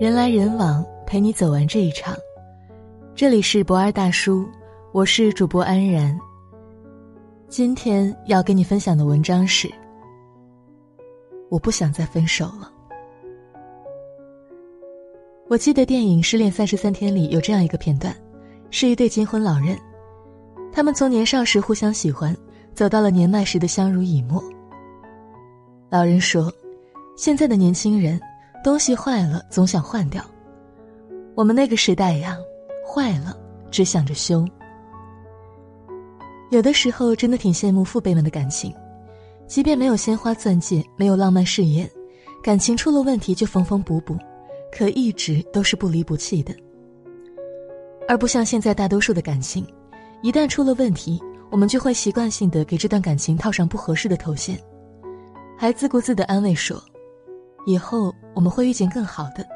人来人往，陪你走完这一场。这里是博二大叔，我是主播安然。今天要跟你分享的文章是：我不想再分手了。我记得电影《失恋三十三天》里有这样一个片段，是一对金婚老人，他们从年少时互相喜欢，走到了年迈时的相濡以沫。老人说：“现在的年轻人。”东西坏了总想换掉，我们那个时代呀，坏了只想着修。有的时候真的挺羡慕父辈们的感情，即便没有鲜花钻戒，没有浪漫誓言，感情出了问题就缝缝补补，可一直都是不离不弃的。而不像现在大多数的感情，一旦出了问题，我们就会习惯性的给这段感情套上不合适的头衔，还自顾自的安慰说。以后我们会遇见更好的。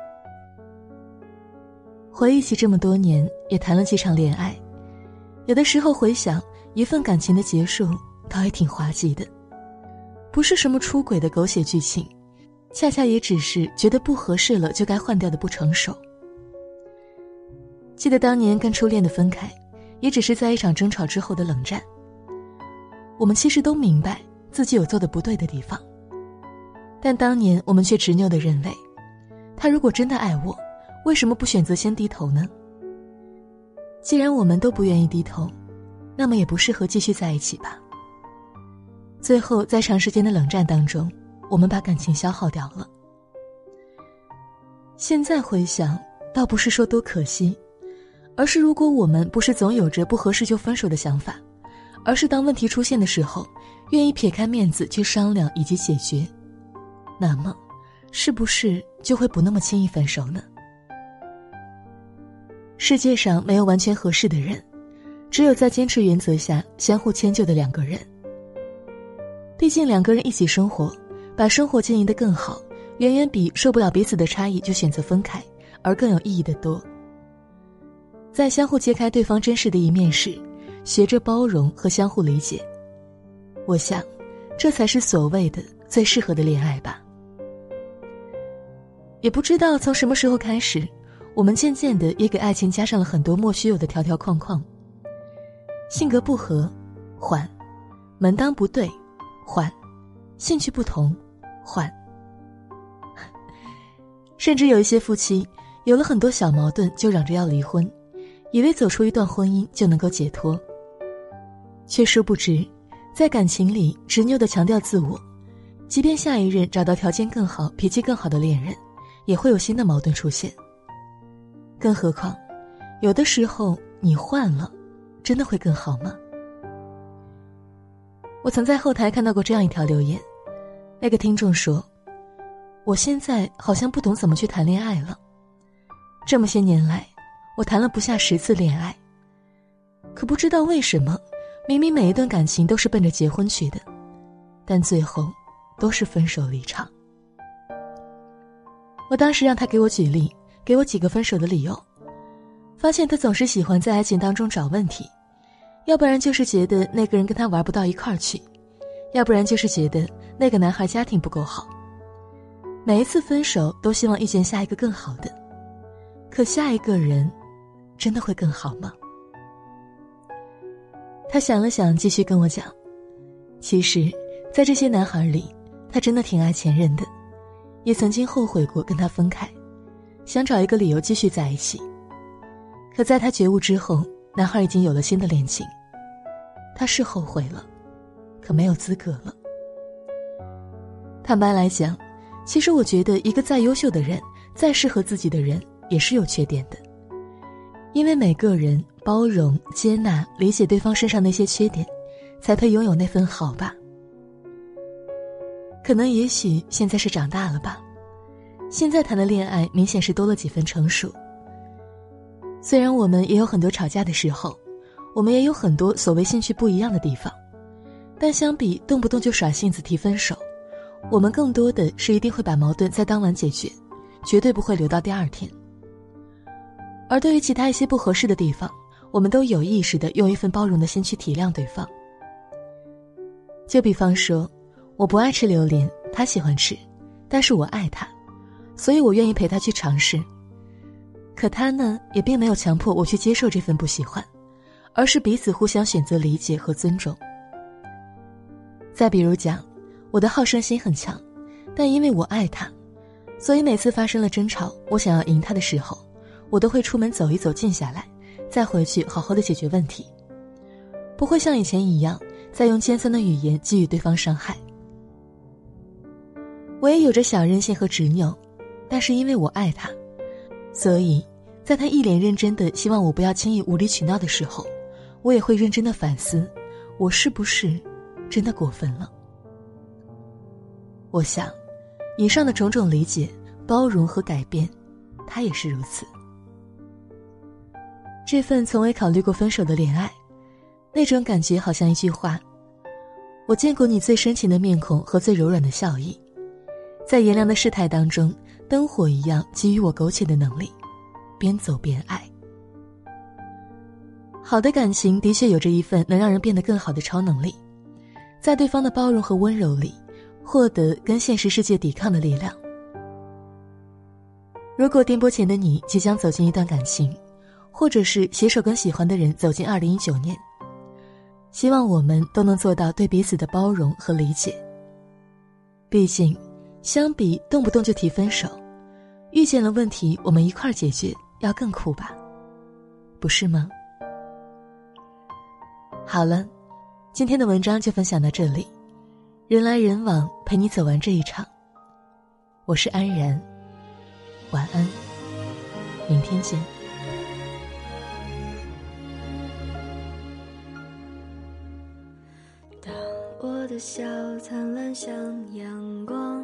回忆起这么多年，也谈了几场恋爱，有的时候回想一份感情的结束，倒也挺滑稽的，不是什么出轨的狗血剧情，恰恰也只是觉得不合适了就该换掉的不成熟。记得当年跟初恋的分开，也只是在一场争吵之后的冷战。我们其实都明白自己有做的不对的地方。但当年我们却执拗的认为，他如果真的爱我，为什么不选择先低头呢？既然我们都不愿意低头，那么也不适合继续在一起吧。最后，在长时间的冷战当中，我们把感情消耗掉了。现在回想，倒不是说多可惜，而是如果我们不是总有着不合适就分手的想法，而是当问题出现的时候，愿意撇开面子去商量以及解决。那么，是不是就会不那么轻易分手呢？世界上没有完全合适的人，只有在坚持原则下相互迁就的两个人。毕竟两个人一起生活，把生活经营的更好，远远比受不了彼此的差异就选择分开而更有意义的多。在相互揭开对方真实的一面时，学着包容和相互理解，我想，这才是所谓的最适合的恋爱吧。也不知道从什么时候开始，我们渐渐的也给爱情加上了很多莫须有的条条框框。性格不合，换；门当不对，换；兴趣不同，换。甚至有一些夫妻有了很多小矛盾就嚷着要离婚，以为走出一段婚姻就能够解脱。却殊不知，在感情里执拗的强调自我，即便下一任找到条件更好、脾气更好的恋人。也会有新的矛盾出现。更何况，有的时候你换了，真的会更好吗？我曾在后台看到过这样一条留言，那个听众说：“我现在好像不懂怎么去谈恋爱了。这么些年来，我谈了不下十次恋爱，可不知道为什么，明明每一段感情都是奔着结婚去的，但最后都是分手离场。”我当时让他给我举例，给我几个分手的理由，发现他总是喜欢在爱情当中找问题，要不然就是觉得那个人跟他玩不到一块儿去，要不然就是觉得那个男孩家庭不够好。每一次分手都希望遇见下一个更好的，可下一个人，真的会更好吗？他想了想，继续跟我讲，其实，在这些男孩里，他真的挺爱前任的。也曾经后悔过跟他分开，想找一个理由继续在一起。可在他觉悟之后，男孩已经有了新的恋情。他是后悔了，可没有资格了。坦白来讲，其实我觉得一个再优秀的人，再适合自己的人，也是有缺点的。因为每个人包容、接纳、理解对方身上那些缺点，才配拥有那份好吧。可能也许现在是长大了吧，现在谈的恋爱明显是多了几分成熟。虽然我们也有很多吵架的时候，我们也有很多所谓兴趣不一样的地方，但相比动不动就耍性子提分手，我们更多的是一定会把矛盾在当晚解决，绝对不会留到第二天。而对于其他一些不合适的地方，我们都有意识的用一份包容的心去体谅对方。就比方说。我不爱吃榴莲，他喜欢吃，但是我爱他，所以我愿意陪他去尝试，可他呢，也并没有强迫我去接受这份不喜欢，而是彼此互相选择理解和尊重。再比如讲，我的好胜心很强，但因为我爱他，所以每次发生了争吵，我想要赢他的时候，我都会出门走一走，静下来，再回去好好的解决问题，不会像以前一样再用尖酸的语言给予对方伤害。我也有着小任性和执拗，但是因为我爱他。所以，在他一脸认真的希望我不要轻易无理取闹的时候，我也会认真的反思，我是不是真的过分了？我想，以上的种种理解、包容和改变，他也是如此。这份从未考虑过分手的恋爱，那种感觉好像一句话：我见过你最深情的面孔和最柔软的笑意，在炎凉的世态当中。灯火一样给予我苟且的能力，边走边爱。好的感情的确有着一份能让人变得更好的超能力，在对方的包容和温柔里，获得跟现实世界抵抗的力量。如果颠簸前的你即将走进一段感情，或者是携手跟喜欢的人走进二零一九年，希望我们都能做到对彼此的包容和理解。毕竟。相比动不动就提分手，遇见了问题我们一块儿解决要更酷吧，不是吗？好了，今天的文章就分享到这里，人来人往陪你走完这一场。我是安然，晚安，明天见。当我的笑灿烂像阳光。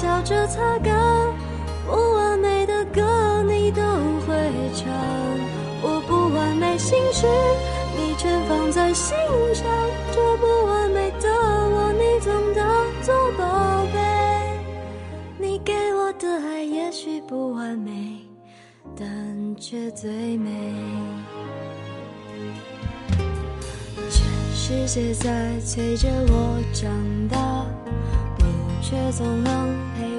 笑着擦干，不完美的歌你都会唱。我不完美心事，你全放在心上。这不完美的我，你总当作宝贝。你给我的爱也许不完美，但却最美。全世界在催着我长大。却总能陪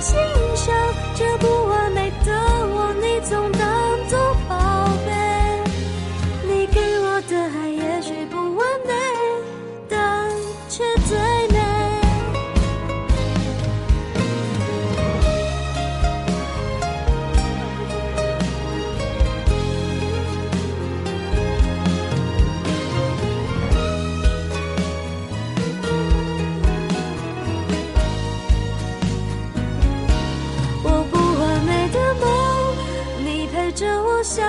心。着我想，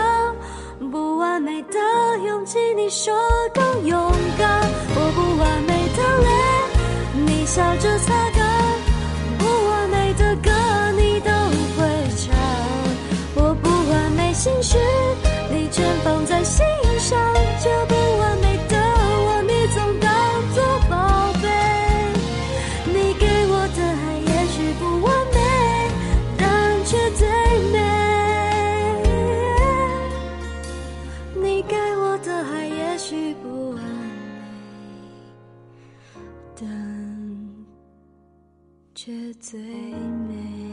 不完美的勇气，你说更勇敢，我不完美的泪，你笑着擦干，不完美的歌你都会唱，我不完美心事，你全放在心上，就。最美。